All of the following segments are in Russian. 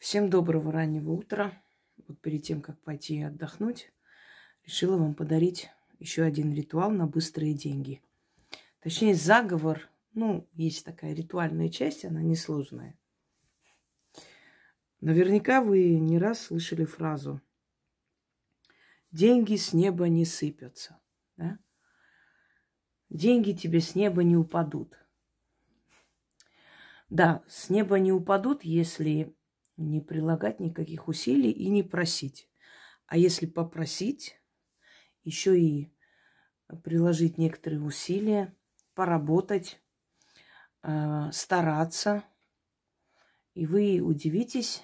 Всем доброго раннего утра. Вот перед тем, как пойти отдохнуть, решила вам подарить еще один ритуал на быстрые деньги. Точнее, заговор. Ну, есть такая ритуальная часть, она несложная. Наверняка вы не раз слышали фразу «Деньги с неба не сыпятся». Да? Деньги тебе с неба не упадут. Да, с неба не упадут, если не прилагать никаких усилий и не просить. А если попросить, еще и приложить некоторые усилия, поработать, э, стараться, и вы удивитесь,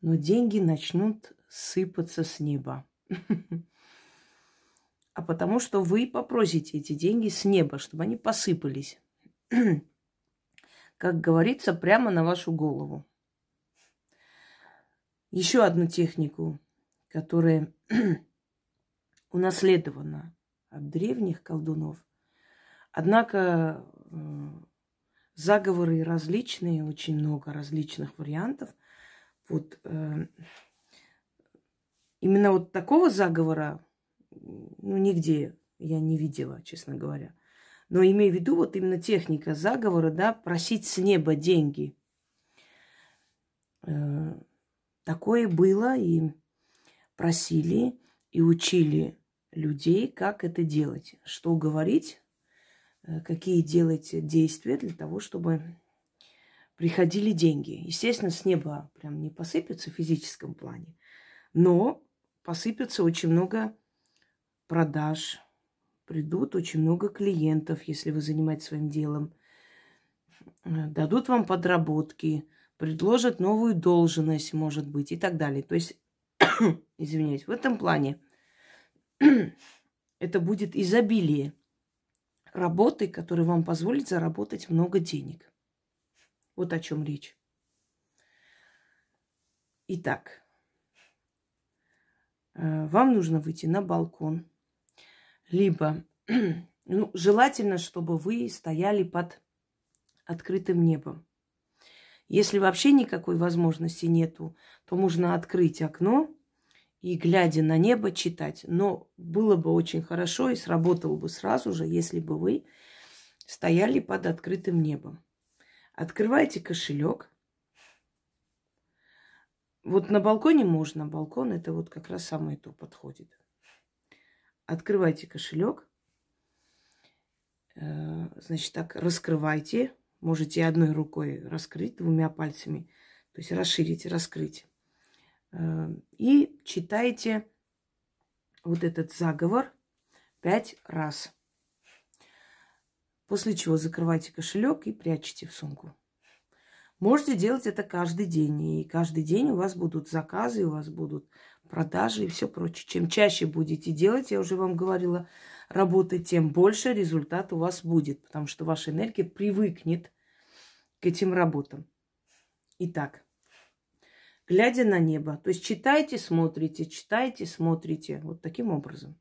но деньги начнут сыпаться с неба. А потому что вы попросите эти деньги с неба, чтобы они посыпались. Как говорится, прямо на вашу голову еще одну технику, которая унаследована от древних колдунов. Однако э, заговоры различные, очень много различных вариантов. Вот э, именно вот такого заговора, ну, нигде я не видела, честно говоря. Но имею в виду вот именно техника заговора, да, просить с неба деньги. Такое было, и просили, и учили людей, как это делать, что говорить, э, какие делать действия для того, чтобы приходили деньги. Естественно, с неба прям не посыпятся в физическом плане, но посыпется очень много продаж, придут очень много клиентов, если вы занимаетесь своим делом, э, дадут вам подработки – предложат новую должность, может быть, и так далее. То есть, извиняюсь, в этом плане это будет изобилие работы, которая вам позволит заработать много денег. Вот о чем речь. Итак, э, вам нужно выйти на балкон, либо, ну, желательно, чтобы вы стояли под открытым небом. Если вообще никакой возможности нету, то можно открыть окно и, глядя на небо, читать. Но было бы очень хорошо и сработало бы сразу же, если бы вы стояли под открытым небом. Открывайте кошелек. Вот на балконе можно. Балкон это вот как раз самое то подходит. Открывайте кошелек. Э, значит, так раскрывайте Можете одной рукой раскрыть двумя пальцами, то есть расширить, раскрыть. Э, и читайте вот этот заговор пять раз. После чего закрывайте кошелек и прячете в сумку. Можете делать это каждый день. И каждый день у вас будут заказы, у вас будут продажи и все прочее. Чем чаще будете делать, я уже вам говорила, работать, тем больше результат у вас будет, потому что ваша энергия привыкнет к этим работам. Итак, глядя на небо, то есть читайте, смотрите, читайте, смотрите, вот таким образом.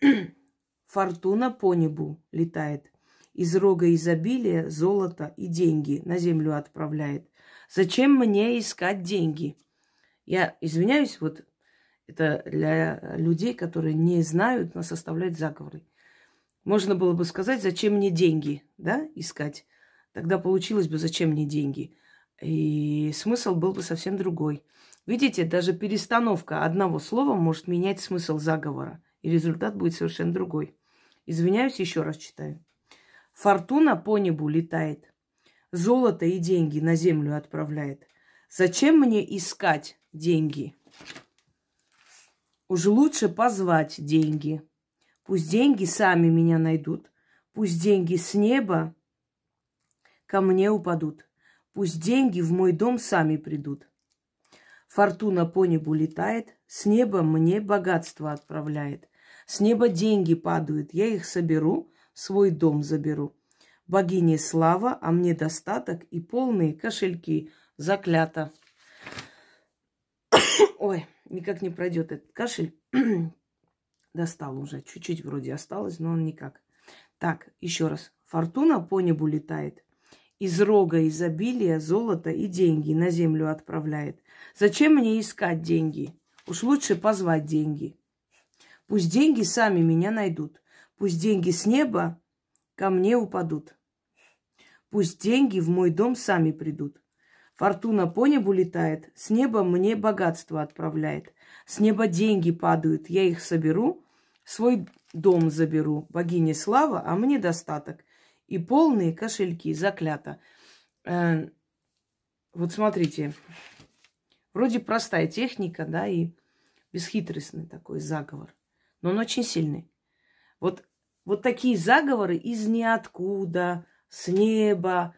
Фортуна по небу летает, из рога изобилия золото и деньги на землю отправляет. Зачем мне искать деньги? Я извиняюсь, вот это для людей, которые не знают, но составляют заговоры. Можно было бы сказать, зачем мне деньги, да, искать. Тогда получилось бы, зачем мне деньги. И смысл был бы совсем другой. Видите, даже перестановка одного слова может менять смысл заговора. И результат будет совершенно другой. Извиняюсь, еще раз читаю. Фортуна по небу летает. Золото и деньги на землю отправляет. Зачем мне искать деньги? Уж лучше позвать деньги. Пусть деньги сами меня найдут. Пусть деньги с неба ко мне упадут. Пусть деньги в мой дом сами придут. Фортуна по небу летает, с неба мне богатство отправляет. С неба деньги падают, я их соберу, свой дом заберу. Богине слава, а мне достаток и полные кошельки. Заклято. Ой, никак не пройдет этот кашель. Достал уже. Чуть-чуть вроде осталось, но он никак. Так, еще раз. Фортуна по небу летает из рога изобилия золото и деньги на землю отправляет. Зачем мне искать деньги? Уж лучше позвать деньги. Пусть деньги сами меня найдут. Пусть деньги с неба ко мне упадут. Пусть деньги в мой дом сами придут. Фортуна по небу летает, с неба мне богатство отправляет. С неба деньги падают, я их соберу, свой дом заберу. Богине слава, а мне достаток. И полные кошельки, заклято. Э, вот смотрите, вроде простая техника, да, и бесхитростный такой заговор. Но он очень сильный. Вот, вот такие заговоры из ниоткуда, с неба,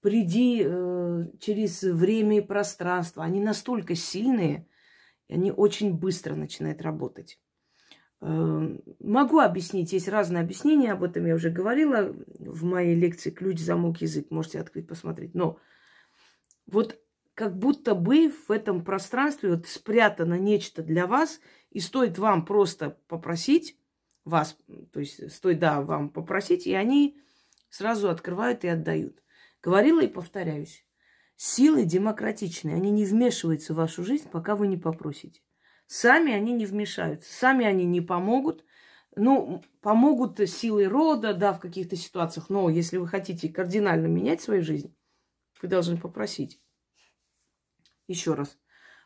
приди э, через время и пространство. Они настолько сильные, и они очень быстро начинают работать. Э, могу объяснить, есть разные объяснения, об этом я уже говорила в моей лекции «Ключ, замок, язык». Можете открыть, посмотреть. Но вот как будто бы в этом пространстве вот спрятано нечто для вас, и стоит вам просто попросить вас, то есть стоит, да, вам попросить, и они сразу открывают и отдают. Говорила и повторяюсь. Силы демократичные, они не вмешиваются в вашу жизнь, пока вы не попросите. Сами они не вмешаются, сами они не помогут. Ну, помогут силой рода, да, в каких-то ситуациях, но если вы хотите кардинально менять свою жизнь, вы должны попросить. Еще раз.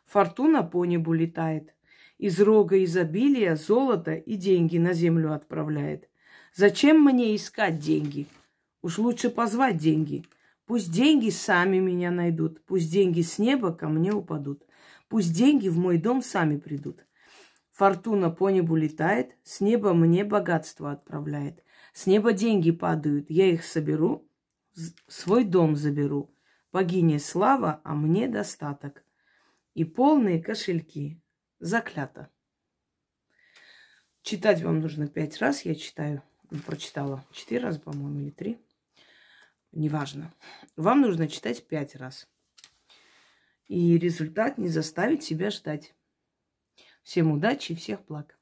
Фортуна по небу летает. Из рога изобилия золото и деньги на землю отправляет. Зачем мне искать деньги? Уж лучше позвать деньги – Пусть деньги сами меня найдут, пусть деньги с неба ко мне упадут, пусть деньги в мой дом сами придут. Фортуна по небу летает, с неба мне богатство отправляет. С неба деньги падают, я их соберу, свой дом заберу. Богине слава, а мне достаток. И полные кошельки. Заклято. Читать вам нужно пять раз, я читаю. Прочитала четыре раза, по-моему, или три неважно. Вам нужно читать пять раз. И результат не заставит себя ждать. Всем удачи и всех благ.